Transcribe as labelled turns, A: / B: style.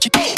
A: We